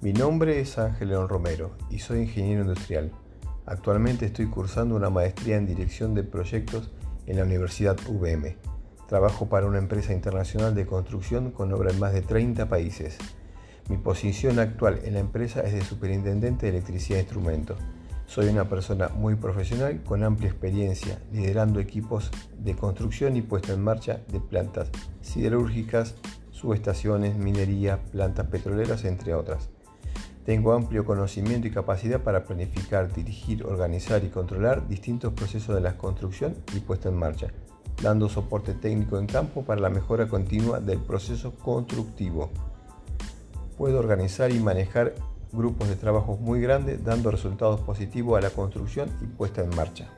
Mi nombre es Ángel León Romero y soy ingeniero industrial. Actualmente estoy cursando una maestría en dirección de proyectos en la Universidad VM. Trabajo para una empresa internacional de construcción con obra en más de 30 países. Mi posición actual en la empresa es de superintendente de electricidad e instrumento. Soy una persona muy profesional con amplia experiencia liderando equipos de construcción y puesta en marcha de plantas siderúrgicas, subestaciones, minería, plantas petroleras, entre otras. Tengo amplio conocimiento y capacidad para planificar, dirigir, organizar y controlar distintos procesos de la construcción y puesta en marcha, dando soporte técnico en campo para la mejora continua del proceso constructivo. Puedo organizar y manejar grupos de trabajo muy grandes, dando resultados positivos a la construcción y puesta en marcha.